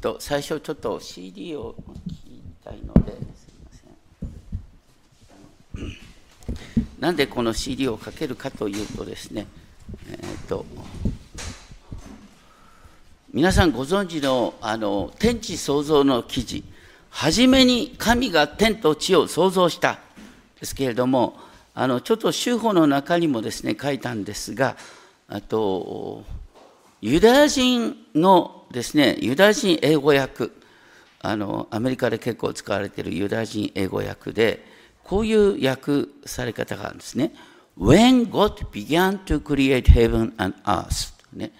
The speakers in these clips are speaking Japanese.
と、最初ちょっと CD を聞きたいので、すみません。なんでこの CD をかけるかというとですね、えー、と皆さんご存知のあの天地創造の記事、初めに神が天と地を創造したですけれども、あのちょっと修法の中にもですね書いたんですが、あとユダヤ人のですね、ユダヤ人英語訳、あのアメリカで結構使われているユダヤ人英語訳で、こういう訳され方があるんですね。When God began to create heaven and earth、ね、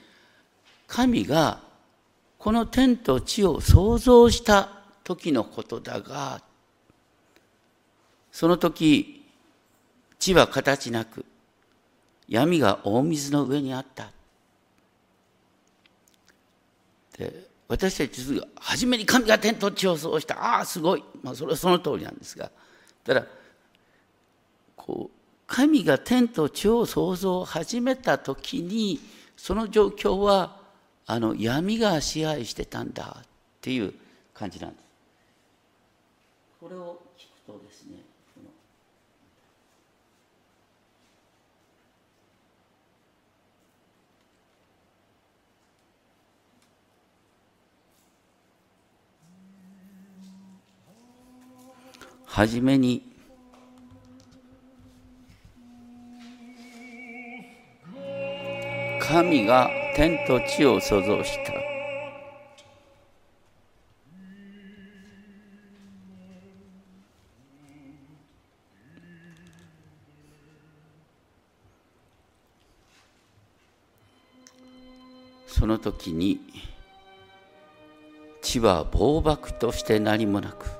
神がこの天と地を創造した時のことだが、その時、地は形なく、闇が大水の上にあった。で私たちが初めに神が天と地を創造した。ああ、すごい。まあ、それはその通りなんですが。ただ、こう、神が天と地を創造を始めた時に、その状況は、あの、闇が支配してたんだっていう感じなんです。これを聞くとですね、はじめに。神が天と地を創造した。その時に地は暴漠として何もなく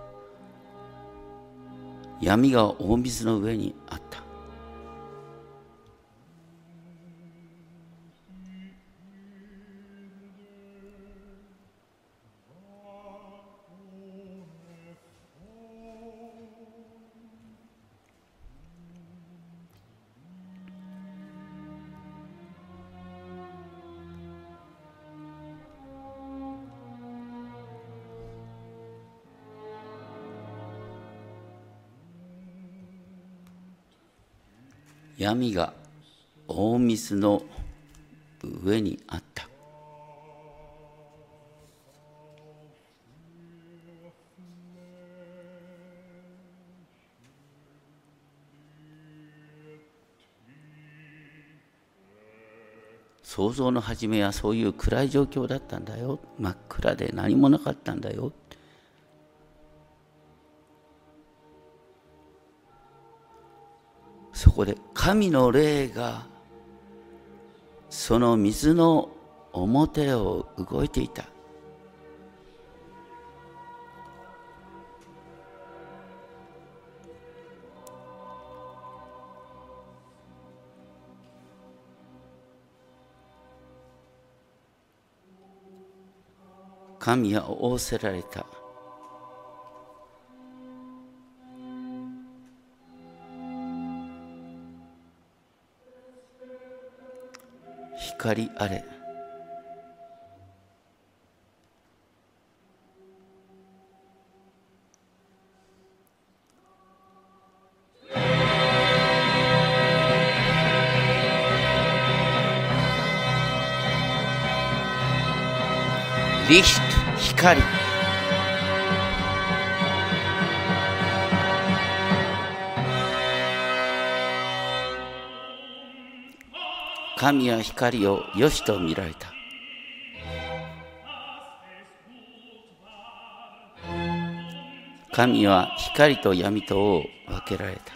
闇が大水の上にあっ闇が大水の上にあった。想像の初めはそういう暗い状況だったんだよ。真っ暗で何もなかったんだよ。そこで神の霊がその水の表を動いていた。神は仰せられた。光あれ。リヒト光。神は光を良しと見られた。神は光と闇とを分けられた。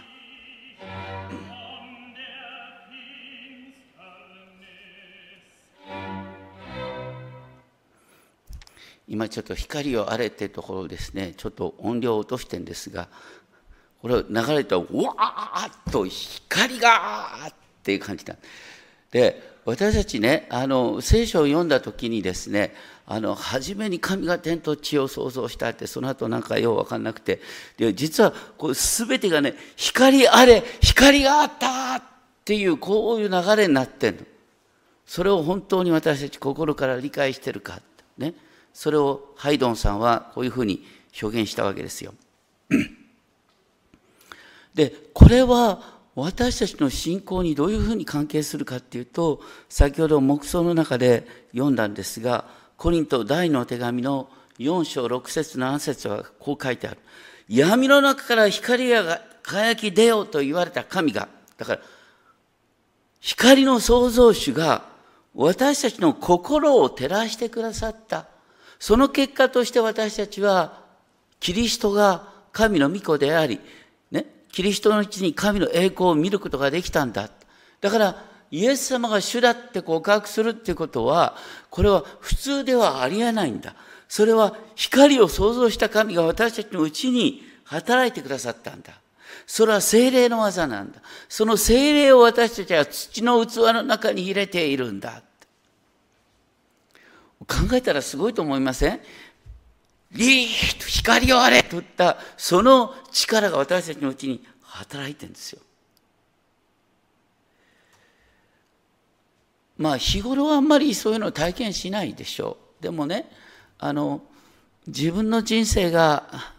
今ちょっと光をあれってところですね、ちょっと音量を落としてんですが、これ流れたら、うわーっと光がっていう感じだ。で私たちねあの聖書を読んだ時にですねあの初めに神が天と地を創造したってその後なんかよう分かんなくてで実はこう全てがね光あれ光があったっていうこういう流れになってんのそれを本当に私たち心から理解してるかねそれをハイドンさんはこういうふうに表現したわけですよ。で、これは私たちの信仰にどういうふうに関係するかっていうと、先ほど黙想の中で読んだんですが、コリント第の手紙の4章6節7節はこう書いてある。闇の中から光が輝き出ようと言われた神が、だから、光の創造主が私たちの心を照らしてくださった。その結果として私たちは、キリストが神の御子であり、キリストのうちに神の栄光を見ることができたんだ。だから、イエス様が主だって告白するっていうことは、これは普通ではありえないんだ。それは光を創造した神が私たちのうちに働いてくださったんだ。それは精霊の技なんだ。その精霊を私たちは土の器の中に入れているんだ。考えたらすごいと思いません？リーと光をあれと言ったその力が私たちのうちに働いてるんですよ。まあ日頃はあんまりそういうのを体験しないでしょう。でもねあの自分の人生が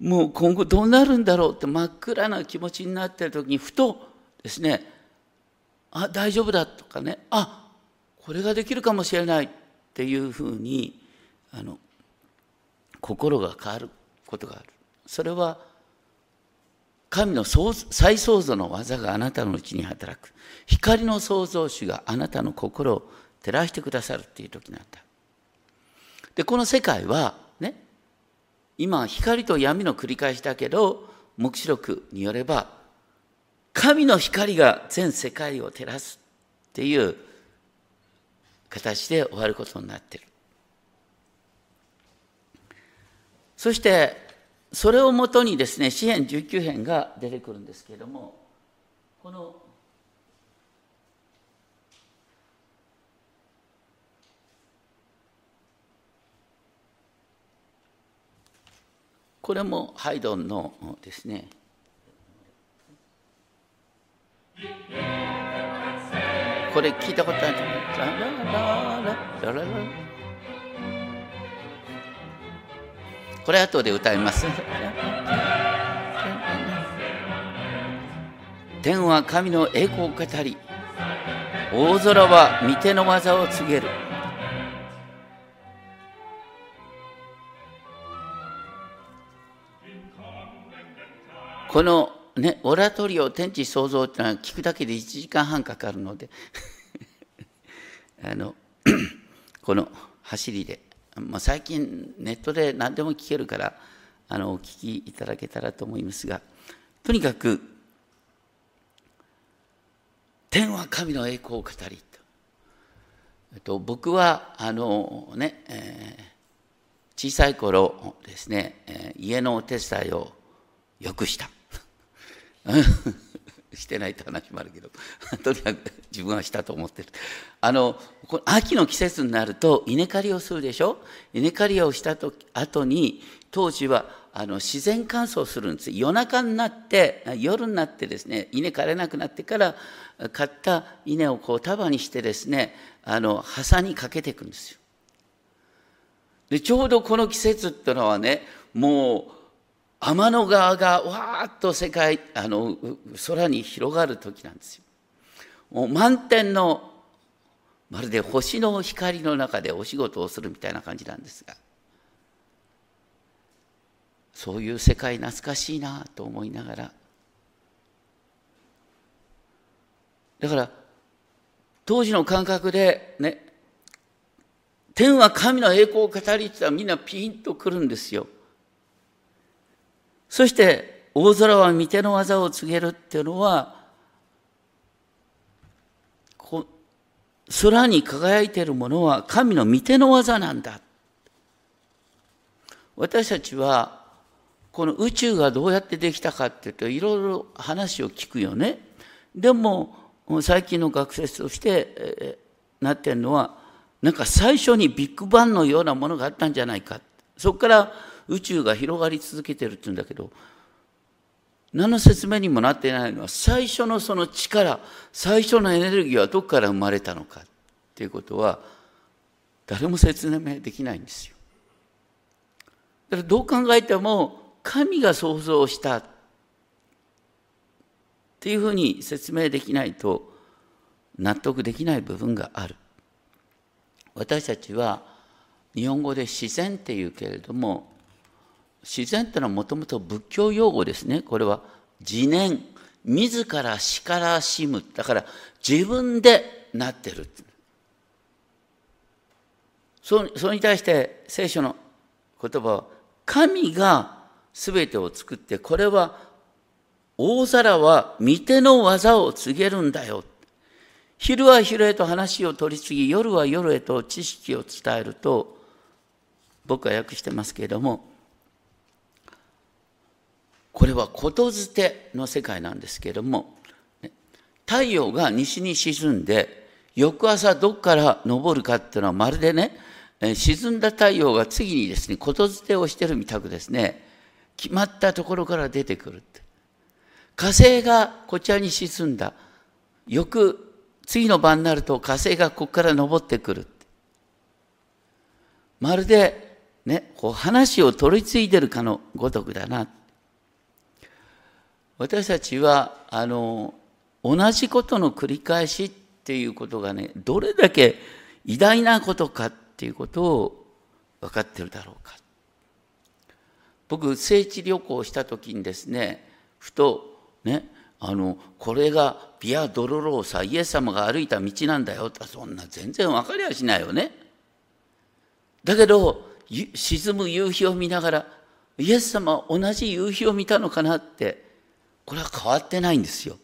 もう今後どうなるんだろうって真っ暗な気持ちになってる時にふとですねあ大丈夫だとかねあこれができるかもしれないっていうふうにあの心が変わることがある。それは神の再創造の技があなたのうちに働く。光の創造主があなたの心を照らしてくださるっていう時なんだ。でこの世界はね今光と闇の繰り返しだけど黙示録によれば神の光が全世界を照らすっていう形で終わることになってる。そしてそれをもとにですね詩篇19編が出てくるんですけれどもこのこれもハイドンのですね。これ聞いたことある？ラララ。これ後で歌います。天は神の栄光を語り大空は御手の技を告げる。このね、オラトリオ天地創造っていうのは聞くだけで1時間半かかるので あの この走りで、まあ、最近ネットで何でも聞けるからあのお聞きいただけたらと思いますがとにかく「天は神の栄光を語り」と。えっと、僕はあのね、えー、小さい頃ですね、えー、家のお手伝いをよくしたしてないって話もあるけど とにかく自分はしたと思ってる。あの秋の季節になると稲刈りをするでしょ？稲刈りをしたと後に当時はあの自然乾燥するんです。夜中になって夜になってですね稲刈れなくなってから買った稲をこう束にしてですねあの挟にかけていくんですよ。でちょうどこの季節っていうのはねもう天の川がわーっと世界あの空に広がる時なんですよ。もう満天のまるで星の光の中でお仕事をするみたいな感じなんですがそういう世界懐かしいなと思いながらだから当時の感覚でね天は神の栄光を語りって言ったらみんなピンとくるんですよ。そして大空は御手の技を告げるっていうのは空に輝いているものは神の御手の技なんだ。私たちはこの宇宙がどうやってできたかっていうといろいろ話を聞くよね。でも最近の学説として、え、なってるのはなんか最初にビッグバンのようなものがあったんじゃないか。そこから宇宙が広がり続けてるって言うんだけど何の説明にもなってないのは最初のその力最初のエネルギーはどこから生まれたのかっていうことは誰も説明できないんですよ。だからどう考えても神が創造したっていうふうに説明できないと納得できない部分がある。私たちは日本語で自然っていうけれども自然ってのはもともと仏教用語ですね。これは自念、自らしからしむ。だから自分でなってる。そそれに対して聖書の言葉は神が全てを作ってこれは大皿は御手の技を告げるんだよ。昼は昼へと話を取り次ぎ夜は夜へと知識を伝えると僕は訳してますけれどもこれはことづての世界なんですけれども太陽が西に沈んで翌朝どこから昇るかっていうのはまるでね沈んだ太陽が次にですねことづてをしてるみたくですね決まったところから出てくるって。火星がこちらに沈んだ。翌次の晩になると火星がここから昇ってくるまるでねこう話を取り継いでるかのごとくだな私たちはあの同じことの繰り返しっていうことがねどれだけ偉大なことかっていうことを分かってるだろうか。僕聖地旅行した時にですねふとねあのこれがビア・ドロローサイエス様が歩いた道なんだよ。ってそんな全然分かりゃしないよね。だけど沈む夕日を見ながらイエス様は同じ夕日を見たのかなってこれは変わってないんですよ。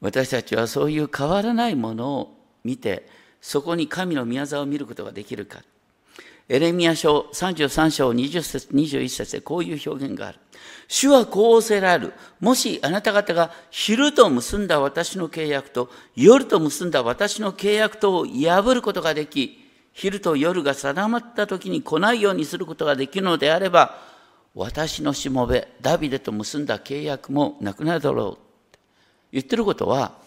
私たちはそういう変わらないものを見て、そこに神の宮沢を見ることができるか。エレミア書33章20節21節でこういう表現がある。主はこうおせられる。もしあなた方が昼と結んだ私の契約と夜と結んだ私の契約とを破ることができ、昼と夜が定まった時に来ないようにすることができるのであれば、私のしもべ、ダビデと結んだ契約もなくなるだろう。言ってることは、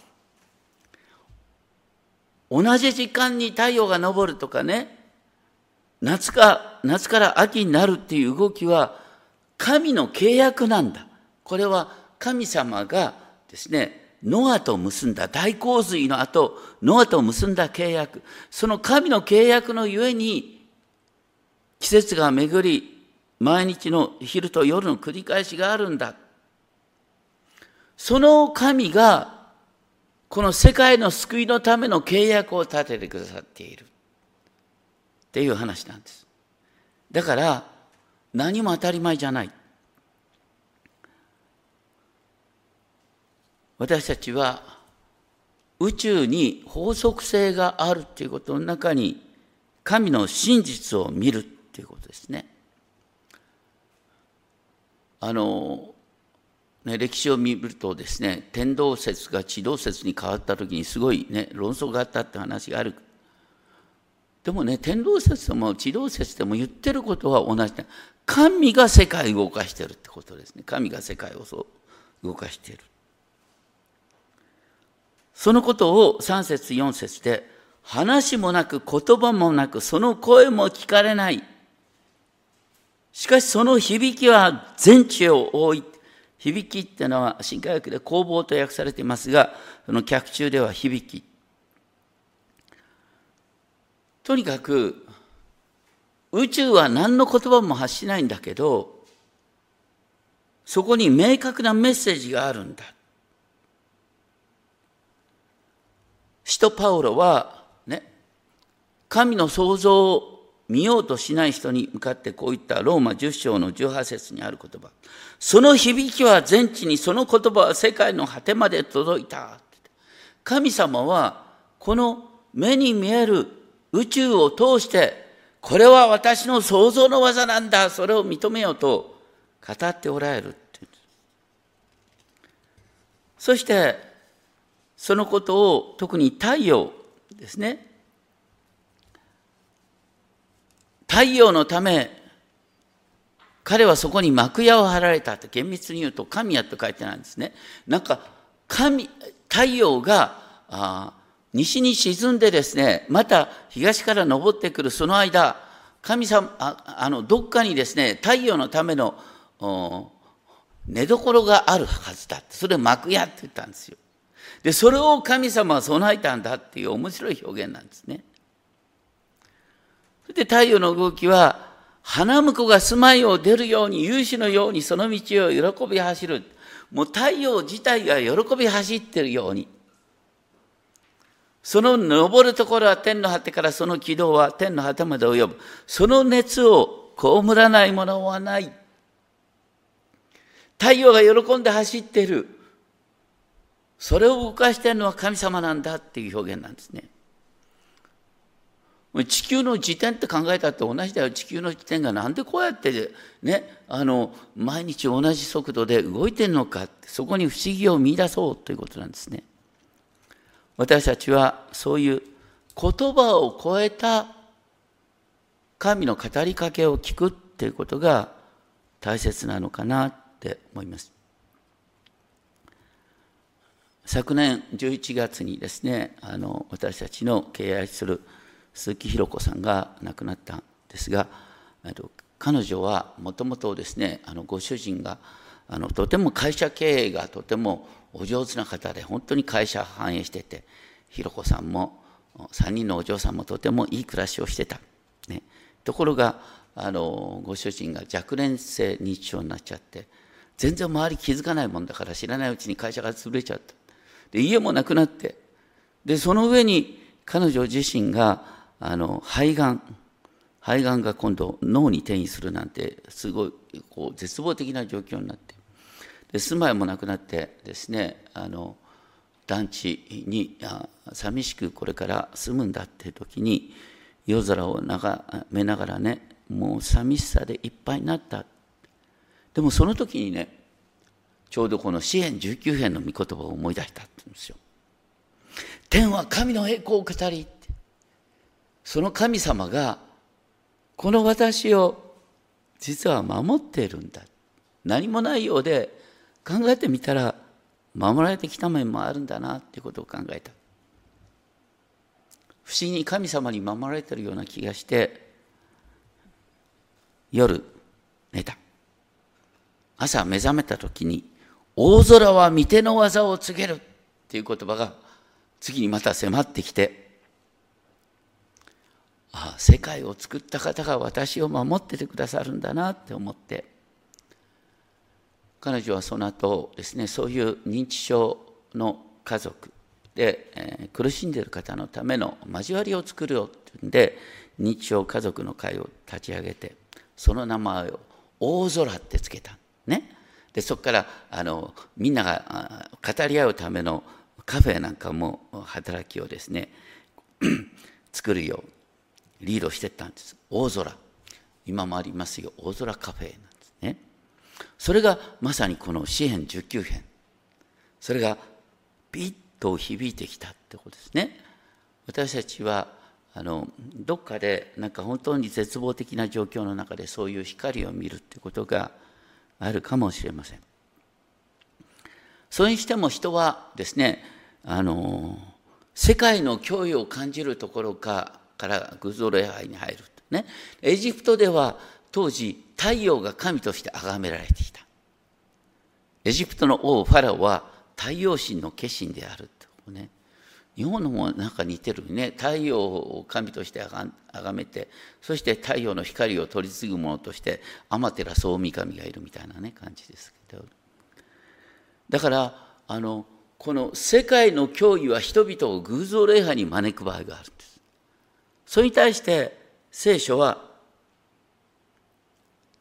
同じ時間に太陽が昇るとかね、夏か、夏から秋になるっていう動きは、神の契約なんだ。これは神様がですね、ノアと結んだ大洪水の後、ノアと結んだ契約。その神の契約のゆえに、季節が巡り、毎日の昼と夜の繰り返しがあるんだ。その神が、この世界の救いのための契約を立ててくださっている。っていう話なんです。だから、何も当たり前じゃない。私たちは宇宙に法則性があるっていうことの中に神の真実を見るっていうことですね。あの、ね、歴史を見るとですね天動説が地動説に変わった時にすごいね論争があったって話がある。でもね天動説でも地動説でも言ってることは同じで神が世界を動かしてるってことですね。神が世界をそう動かしている。そのことを3節4節で話もなく言葉もなくその声も聞かれない。しかしその響きは全地を覆い、響きっていうのは新科学で工房と訳されていますが、その脚中では響き。とにかく、宇宙は何の言葉も発しないんだけど、そこに明確なメッセージがあるんだ。使徒パウロは、ね、神の創造見ようとしない人に向かってこういったローマ10章の18節にある言葉。その響きは全地に、その言葉は世界の果てまで届いた。神様はこの目に見える宇宙を通して、これは私の創造の技なんだ、それを認めようと語っておられるそして、そのことを特に太陽ですね。太陽のため、彼はそこに幕屋を張られたって厳密に言うと神やと書いてないんですね。なんか神、太陽があ西に沈んでですね、また東から昇ってくるその間、神様ああのどっかにですね太陽のための寝所があるはずだって。それを幕屋って言ったんですよ。でそれを神様は備えたんだっていう面白い表現なんですね。それで太陽の動きは花婿が住まいを出るように勇士のようにその道を喜び走るもう太陽自体が喜び走ってるようにその登るところは天の果てからその軌道は天の果てまで及ぶ。その熱を被らないものはない。太陽が喜んで走ってる。それを動かしてるのは神様なんだっていう表現なんですね。地球の時点って考えたって同じだよ。地球の時点がなんでこうやってね、あの、毎日同じ速度で動いてるのかってそこに不思議を見出そうということなんですね。私たちはそういう言葉を超えた神の語りかけを聞くっていうことが大切なのかなって思います。昨年11月にですねあの私たちの敬愛する鈴木弘子さんが亡くなったんですが彼女はもともとですねあのご主人があのとても会社経営がとてもお上手な方で本当に会社反映しててひろこさんも3人のお嬢さんもとてもいい暮らしをしてた、ね、ところがあのご主人が若年性認知症になっちゃって全然周り気づかないもんだから知らないうちに会社が潰れちゃった。で家もなくなってでその上に彼女自身があの肺がん肺がんが今度脳に転移するなんてすごいこう絶望的な状況になって。で住まいもなくなってですねあの団地に寂しくこれから住むんだっていう時に夜空を眺めながらねもう寂しさでいっぱいになった。でもその時にねちょうどこの詩篇19編の御言葉を思い出したって言うんですよ天は神の栄光を語りその神様がこの私を実は守っているんだ。何もないようで考えてみたら守られてきた面もあるんだなっていうことを考えた。不思議に神様に守られてるような気がして夜寝た。朝目覚めた時に大空は御手の技を告げるっていう言葉が次にまた迫ってきてああ世界を作った方が私を守っててくださるんだなって思って。彼女はその後ですねそういう認知症の家族で、えー、苦しんでいる方のための交わりを作るよっていうんで認知症家族の会を立ち上げてその名前を大空ってつけたね。でそこからあのみんなが語り合うためのカフェなんかも働きをですね 作るよリードしてったんです。大空。今もありますよ。大空カフェなんですね。それがまさにこの詩篇19編。それがピッと響いてきたってことですね。私たちはあのどっかでなんか本当に絶望的な状況の中でそういう光を見るってことがあるかもしれません。それにしても人はですねあの世界の脅威を感じるところかから偶像礼拝に入るね。エジプトでは当時太陽が神として崇められてきた。エジプトの王ファラオは太陽神の化身であるってね。日本のもなんか似てるね。太陽を神として崇めてそして太陽の光を取り継ぐ者として天照大神がいるみたいなね感じですけど。だからあのこの世界の脅威は人々を偶像礼拝に招く場合があるんです。それに対して聖書は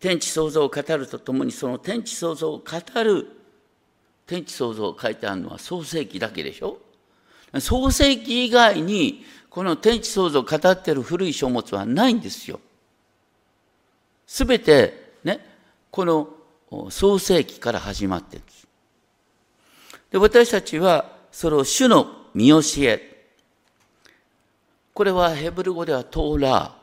天地創造を語るとともにその天地創造を語る天地創造を書いてあるのは創世記だけでしょ？創世記以外にこの天地創造を語っている古い書物はないんですよ。すべてね、この創世記から始まってるんです。で、私たちはそれを主の見教え。これはヘブル語ではトーラー。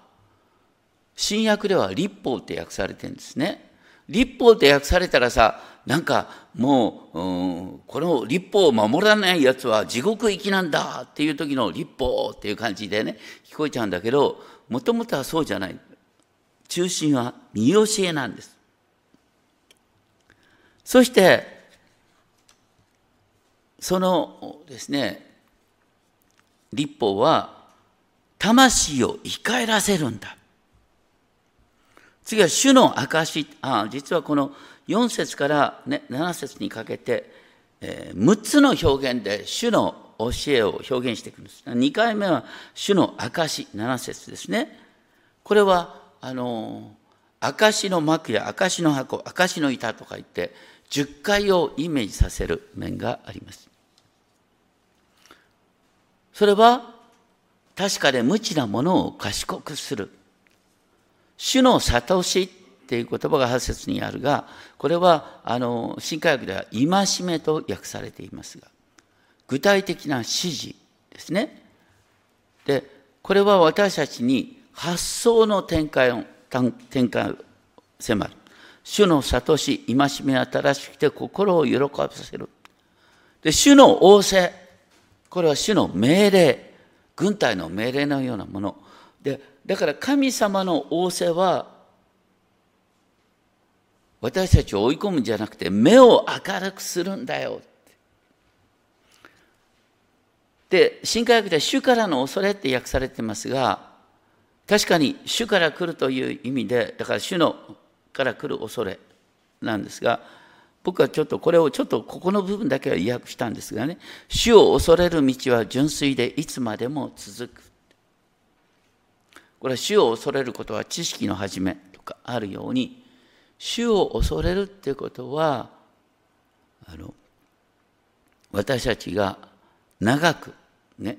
新約では立法って訳されてるんですね。立法って訳されたらさ、なんかもう、うん、この立法を守らないやつは地獄行きなんだっていう時の立法っていう感じでね、聞こえちゃうんだけど、もともとはそうじゃない。中心は見教えなんです。そして、そのですね、立法は魂を生き返らせるんだ。次は主の証あ実はこの4節から、ね、7節にかけて、えー、6つの表現で主の教えを表現していくんです。2回目は主の証7節ですね。これはあの証の幕や証の箱証の板とか言って10回をイメージさせる面があります。それは確かで無知なものを賢くする。主の悟しっていう言葉が8節にあるが、これはあの新科学では戒めと訳されていますが、具体的な指示ですね。で、これは私たちに発想の展開を、展開を迫る。主の悟し、戒め新しくて心を喜ばせる。で、主の仰せ。これは主の命令。軍隊の命令のようなもの。で、だから神様の仰せは、私たちを追い込むんじゃなくて、目を明るくするんだよ。で、新科学では主からの恐れって訳されてますが、確かに主から来るという意味で、だから主のから来る恐れなんですが、僕はちょっとこれをちょっとここの部分だけは意訳したんですがね、主を恐れる道は純粋でいつまでも続く。これは主を恐れることは知識の始めとかあるように、主を恐れるっていうことは、あの、私たちが長くね、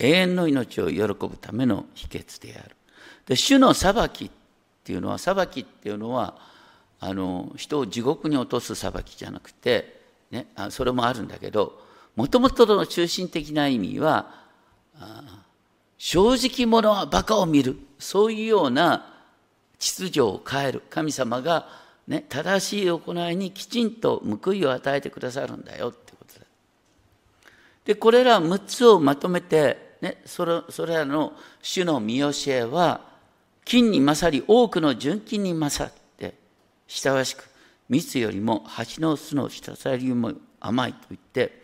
永遠の命を喜ぶための秘訣である。で、主の裁きっていうのは、裁きっていうのは、あの、人を地獄に落とす裁きじゃなくて、ね、あそれもあるんだけど、もともとの中心的な意味は、正直者は馬鹿を見る。そういうような秩序を変える。神様が、ね、正しい行いにきちんと報いを与えてくださるんだよってことだ。で、これら6つをまとめて、ね、それそれらの主の見教えは、金に勝り多くの純金に勝っ親しく蜜よりも蜂の巣の滴りよりも甘いと言って、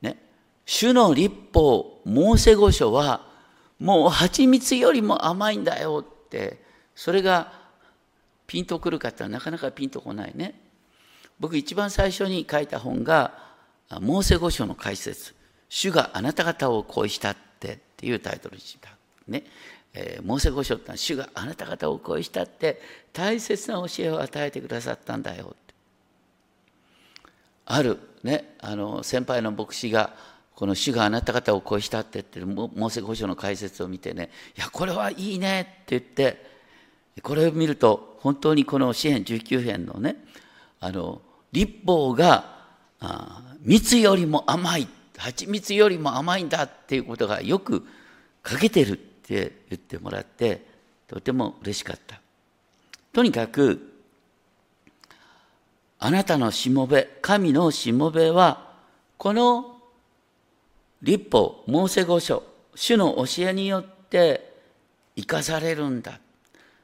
ね、主の立法モーセ御書はもう蜂蜜よりも甘いんだよってそれがピンとくるかってなかなかピンとこないね。僕一番最初に書いた本がモーセ御書の解説「主があなた方を恋したって」っていうタイトルにしたね。えー、モーセ御書って主があなた方を恋したって大切な教えを与えてくださったんだよって。あるねあの先輩の牧師がこの主があなた方を恋したって言ってるモーセ御書の解説を見てねいやこれはいいねって言ってこれを見ると本当にこの詩篇19編のねあの立法が蜜よりも甘い蜂蜜よりも甘いんだっていうことがよく書けてる。って言ってもらってとても嬉しかった。とにかくあなたのしもべ神のしもべはこの立法モーセ御書主の教えによって生かされるんだ。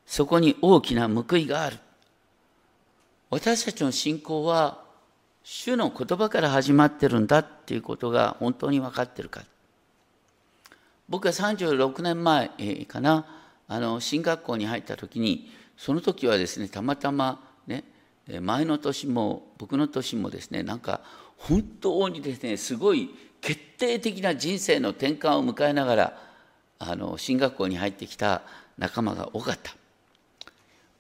そこに大きな報いがある。私たちの信仰は主の言葉から始まってるんだっていうことが本当に分かってるか。僕は36年前かなあの進学校に入った時にその時はですねたまたまね前の年も僕の年もですねなんか本当にですねすごい決定的な人生の転換を迎えながらあの進学校に入ってきた仲間が多かった。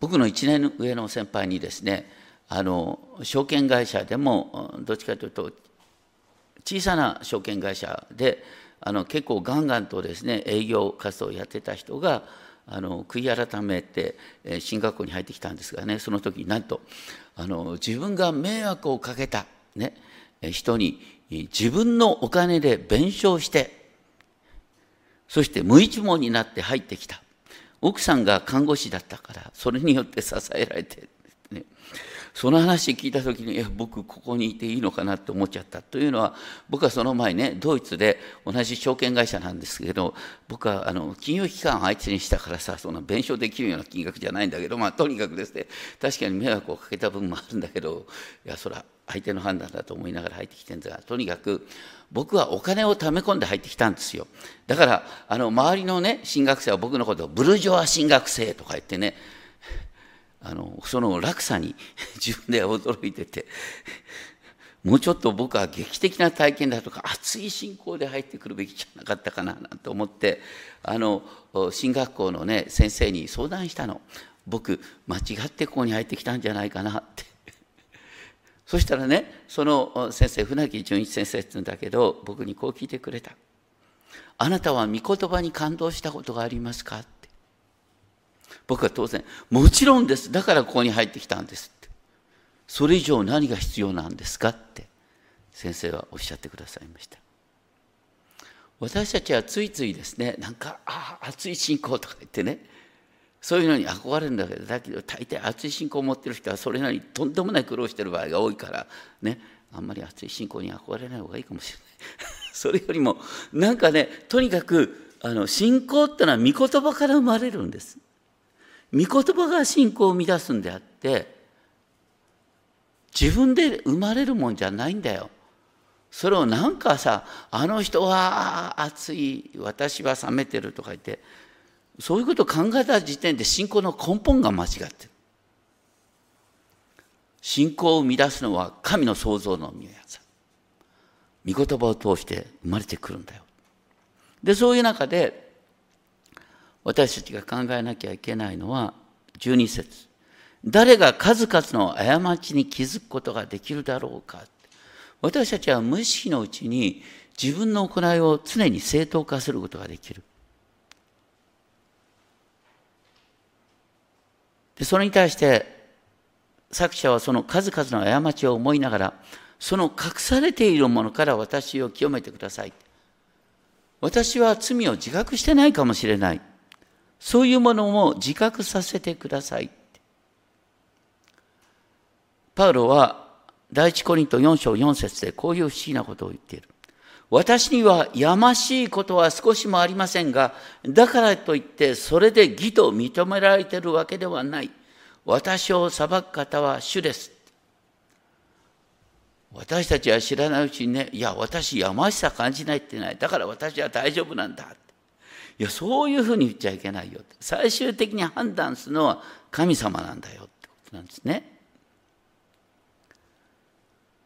僕の1年上の先輩にですねあの証券会社でもどっちかというと小さな証券会社であの結構ガンガンとですね営業活動をやってた人があの悔い改めて進学校に入ってきたんですがねその時になんとあの自分が迷惑をかけた、ね、人に自分のお金で弁償してそして無一文になって入ってきた。奥さんが看護師だったからそれによって支えられて、ね、その話聞いた時に、いや、僕ここにいていいのかなって思っちゃったというのは、僕はその前ね、ドイツで同じ証券会社なんですけど、僕はあの金融機関を相手にしたからさ、そんな弁償できるような金額じゃないんだけど、まあとにかくですね、確かに迷惑をかけた分もあるんだけど、いや、それは相手の判断だと思いながら入ってきてるんですが、とにかく僕はお金を貯め込んで入ってきたんですよ。だから、あの周りのね、進学生は僕のことをブルジョア進学生とか言ってね、あのその落差に 自分で驚いててもうちょっと僕は劇的な体験だとか熱い信仰で入ってくるべきじゃなかったかななんて思ってあの進学校のね先生に相談したの。僕間違ってここに入ってきたんじゃないかなって。そしたらねその先生船木純一先生って言うんだけど僕にこう聞いてくれた「あなたは御言葉に感動したことがありますか?」僕は当然、もちろんです。だからここに入ってきたんですって。それ以上何が必要なんですかって先生はおっしゃってくださいました。私たちはついついですね、なんか、ああ、熱い信仰とか言ってね、そういうのに憧れるんだけど、だけど大抵熱い信仰を持ってる人はそれなりにとんでもない苦労してる場合が多いから、ね、あんまり熱い信仰に憧れない方がいいかもしれない。それよりも、なんかね、とにかく、あの信仰ってのは御言葉から生まれるんです。御言葉が信仰を生み出すんであって自分で生まれるもんじゃないんだよ。それをなんかさあの人は熱い私は冷めてるとか言ってそういうことを考えた時点で信仰の根本が間違ってる。信仰を生み出すのは神の創造の御業御言葉を通して生まれてくるんだよ。でそういう中で私たちが考えなきゃいけないのは12節。誰が数々の過ちに気づくことができるだろうか。私たちは無意識のうちに自分の行いを常に正当化することができる。でそれに対して作者はその数々の過ちを思いながらその隠されているものから私を清めてください。私は罪を自覚してないかもしれない。そういうものも自覚させてください。パウロは第一コリント4章4節でこういう不思議なことを言っている。私にはやましいことは少しもありませんが、だからといってそれで義と認められているわけではない。私を裁く方は主です。私たちは知らないうちにね、いや、私やましさ感じないってない。だから私は大丈夫なんだ。いやそういうふうに言っちゃいけないよ最終的に判断するのは神様なんだよってことなんですね。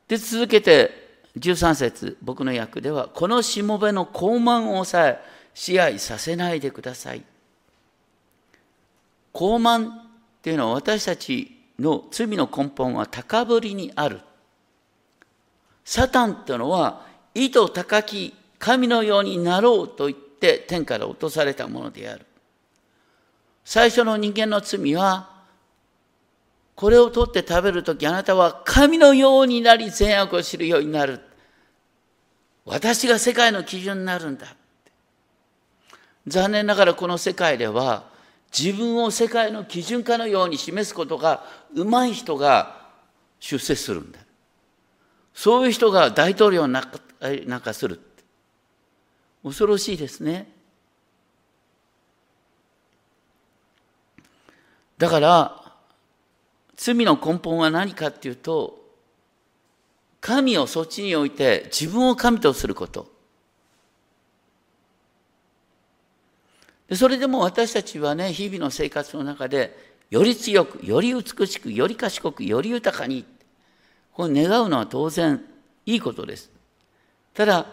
で続けて13節僕の役ではこのしもべの傲慢を抑え支配させないでください。傲慢っていうのは私たちの罪の根本は高ぶりにある。サタンっていうのは意図高き神のようになろうと言ってって天から落とされたものである。最初の人間の罪は、これを取って食べるときあなたは神のようになり善悪を知るようになる。私が世界の基準になるんだ。残念ながらこの世界では自分を世界の基準化のように示すことがうまい人が出世するんだ。そういう人が大統領になんかする。恐ろしいですね。だから罪の根本は何かっていうと神をそっちに置いて自分を神とすること。でそれでも私たちはね日々の生活の中でより強くより美しくより賢くより豊かにこれ願うのは当然いいことです。ただ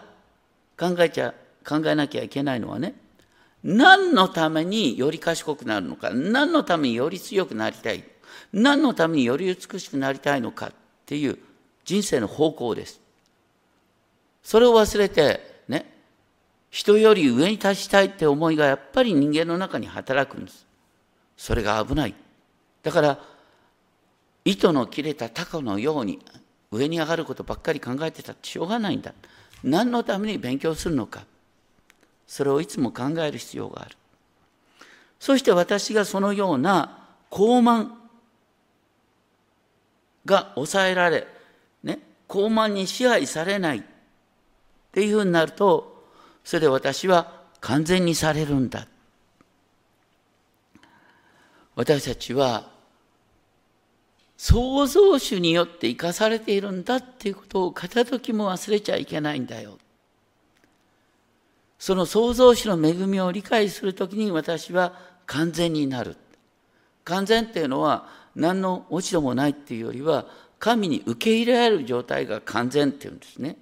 考えちゃ考えなきゃいけないのはね何のためにより賢くなるのか何のためにより強くなりたい何のためにより美しくなりたいのかっていう人生の方向です。それを忘れてね人より上に立ちたいって思いがやっぱり人間の中に働くんです。それが危ない。だから糸の切れたタコのように上に上がることばっかり考えてたってしょうがないんだ。何のために勉強するのか。それをいつも考える必要がある。そして私がそのような高慢、が抑えられ、ね、高慢に支配されないっていうふうになると、それで私は完全にされるんだ。私たちは創造主によって生かされているんだっていうことを片時も忘れちゃいけないんだよ。その創造主の恵みを理解するときに私は完全になる。完全っていうのは何の落ち度もないっていうよりは神に受け入れられる状態が完全っていうんですね。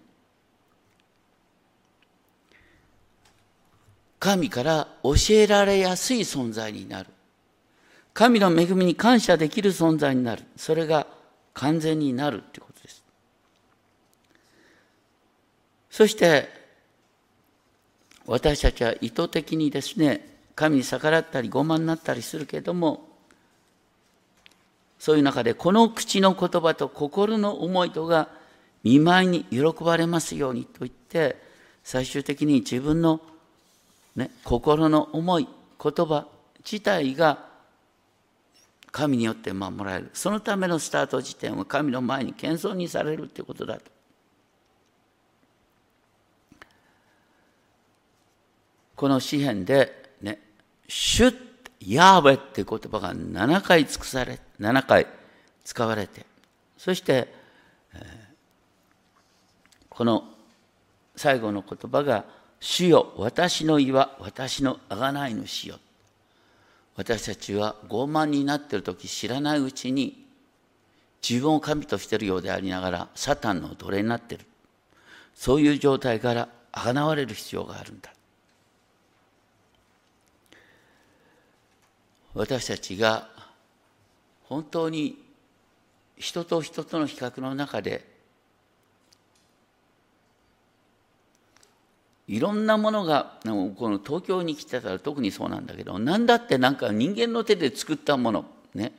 神から教えられやすい存在になる。神の恵みに感謝できる存在になる。それが完全になるってことです。そして、私たちは意図的にですね、神に逆らったり傲慢になったりするけれども、そういう中で、この口の言葉と心の思いとが見舞いに喜ばれますようにと言って、最終的に自分の、ね、心の思い、言葉自体が神によって守られる。そのためのスタート時点は神の前に謙遜にされるということだと。この詩篇でね、シュッ、ヤーベって言葉が7回尽くされ、7回使われて、そして、えー、この最後の言葉が、主よ、私の岩、私の贖い主よ。私たちは傲慢になっている時知らないうちに自分を神としているようでありながらサタンの奴隷になっているそういう状態からあがわれる必要があるんだ私たちが本当に人と人との比較の中でいろんなものがこの東京に来てたら特にそうなんだけど何だってなんか人間の手で作ったものね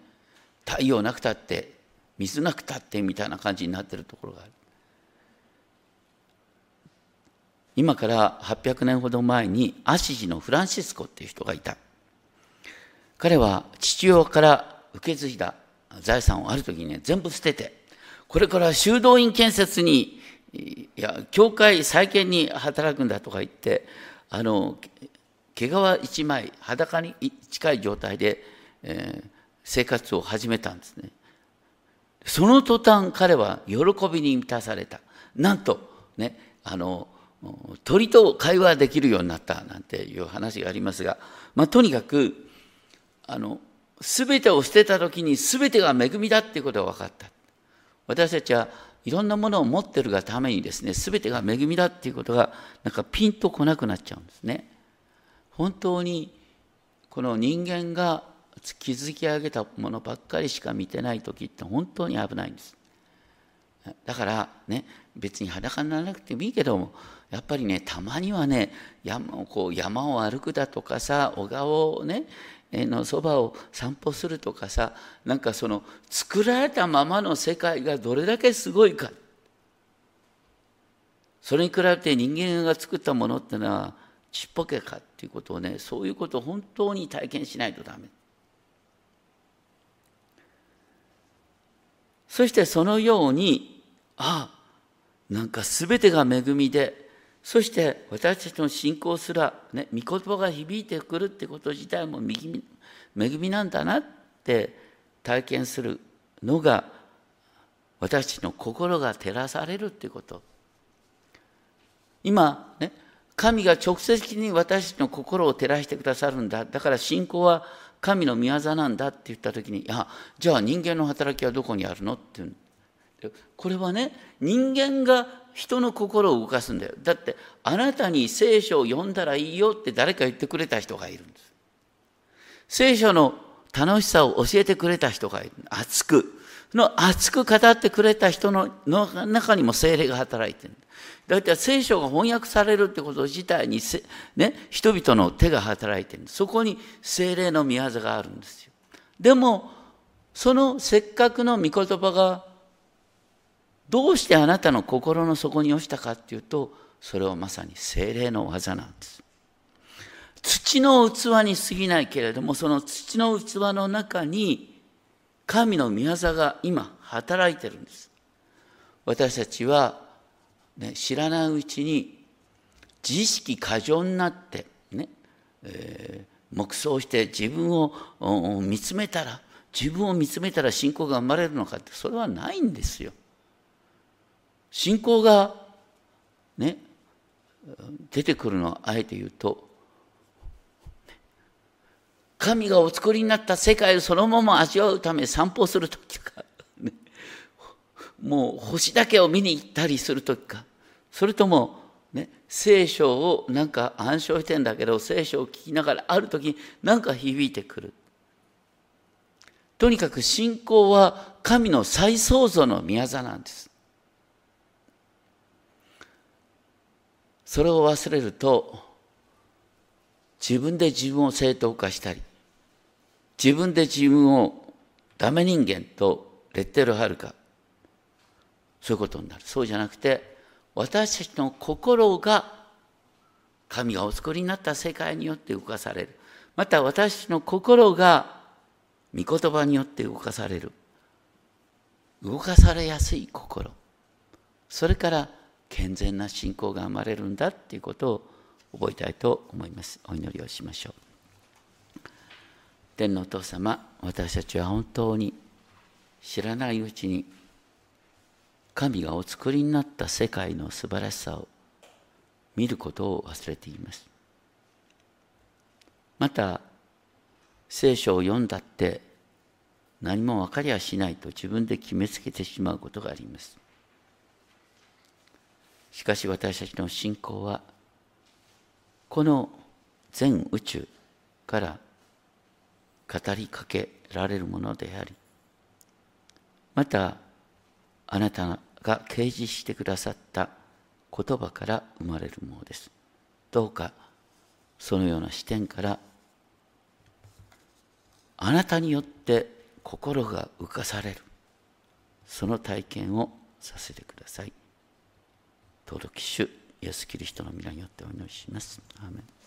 太陽なくたって水なくたってみたいな感じになってるところがある。今から800年ほど前にアシジのフランシスコっていう人がいた。彼は父親から受け継いだ財産をある時にね、全部捨てて、これから修道院建設に、いや、教会再建に働くんだとか言って、あの、毛皮一枚、裸に近い状態で、えー、生活を始めたんですね。その途端彼は喜びに満たされた。なんと、ね、あの、鳥と会話できるようになったなんていう話がありますが、まあ、とにかくあの全てを捨てた時に全てが恵みだっていうことが分かった。私たちはいろんなものを持ってるがためにですね全てが恵みだっていうことがなんかピンとこなくなっちゃうんですね。本当にこの人間が築き上げたものばっかりしか見てない時って本当に危ないんです。だからね別に裸にならなくてもいいけどもやっぱりねたまにはね山こう山を歩くだとかさ小川をねのそばを散歩するとかさなんかその作られたままの世界がどれだけすごいか。それに比べて人間が作ったものってのはちっぽけかっていうことをねそういうことを本当に体験しないとダメ。そしてそのようにああなんか全てが恵みでそして私たちの信仰すら、ね、御言葉が響いてくるってこと自体も恵みなんだなって体験するのが私たちの心が照らされるってこと。今ね神が直接的に私たちの心を照らしてくださるんだ。だから信仰は神の御業なんだって言った時にいやじゃあ人間の働きはどこにあるのっていうこれはね人間が人の心を動かすんだよ。だってあなたに聖書を読んだらいいよって誰か言ってくれた人がいるんです。聖書の楽しさを教えてくれた人がいる。熱くの熱く語ってくれた人の中にも精霊が働いてる。だいたい聖書が翻訳されるってこと自体にね、人々の手が働いてる。そこに精霊の御業があるんですよ。でもそのせっかくの御言葉がどうしてあなたの心の底に落ちたかっていうとそれはまさに精霊の技なんです土の器に過ぎないけれどもその土の器の中に神の御業が今働いてるんです私たちは、ね、知らないうちに自意識過剰になってね、えー、黙想して自分を見つめたら自分を見つめたら信仰が生まれるのかってそれはないんですよ。信仰がね出てくるのはあえて言うと神がお作りになった世界をそのまま味わうため散歩する時か、ね、もう星だけを見に行ったりする時かそれとも、ね、聖書をなんか暗唱してんだけど聖書を聞きながらある時なんか響いてくる。とにかく信仰は神の再創造の宮座なんです。それを忘れると自分で自分を正当化したり自分で自分をダメ人間とレッテル貼るかそういうことになる。そうじゃなくて私たちの心が神がお作りになった世界によって動かされる。また私たちの心が御言葉によって動かされる。動かされやすい心。それから健全な信仰が生まれるんだっていうことを覚えたいと思います。お祈りをしましょう。天のお父様私たちは本当に知らないうちに神がお作りになった世界の素晴らしさを見ることを忘れています。また聖書を読んだって何も分かりゃしないと自分で決めつけてしまうことがあります。しかし私たちの信仰はこの全宇宙から語りかけられるものでありまたあなたが掲示してくださった言葉から生まれるものですどうかそのような視点からあなたによって心が浮かされるその体験をさせてください。登録主イエス・キリストの皆によってお祈りします。アーメン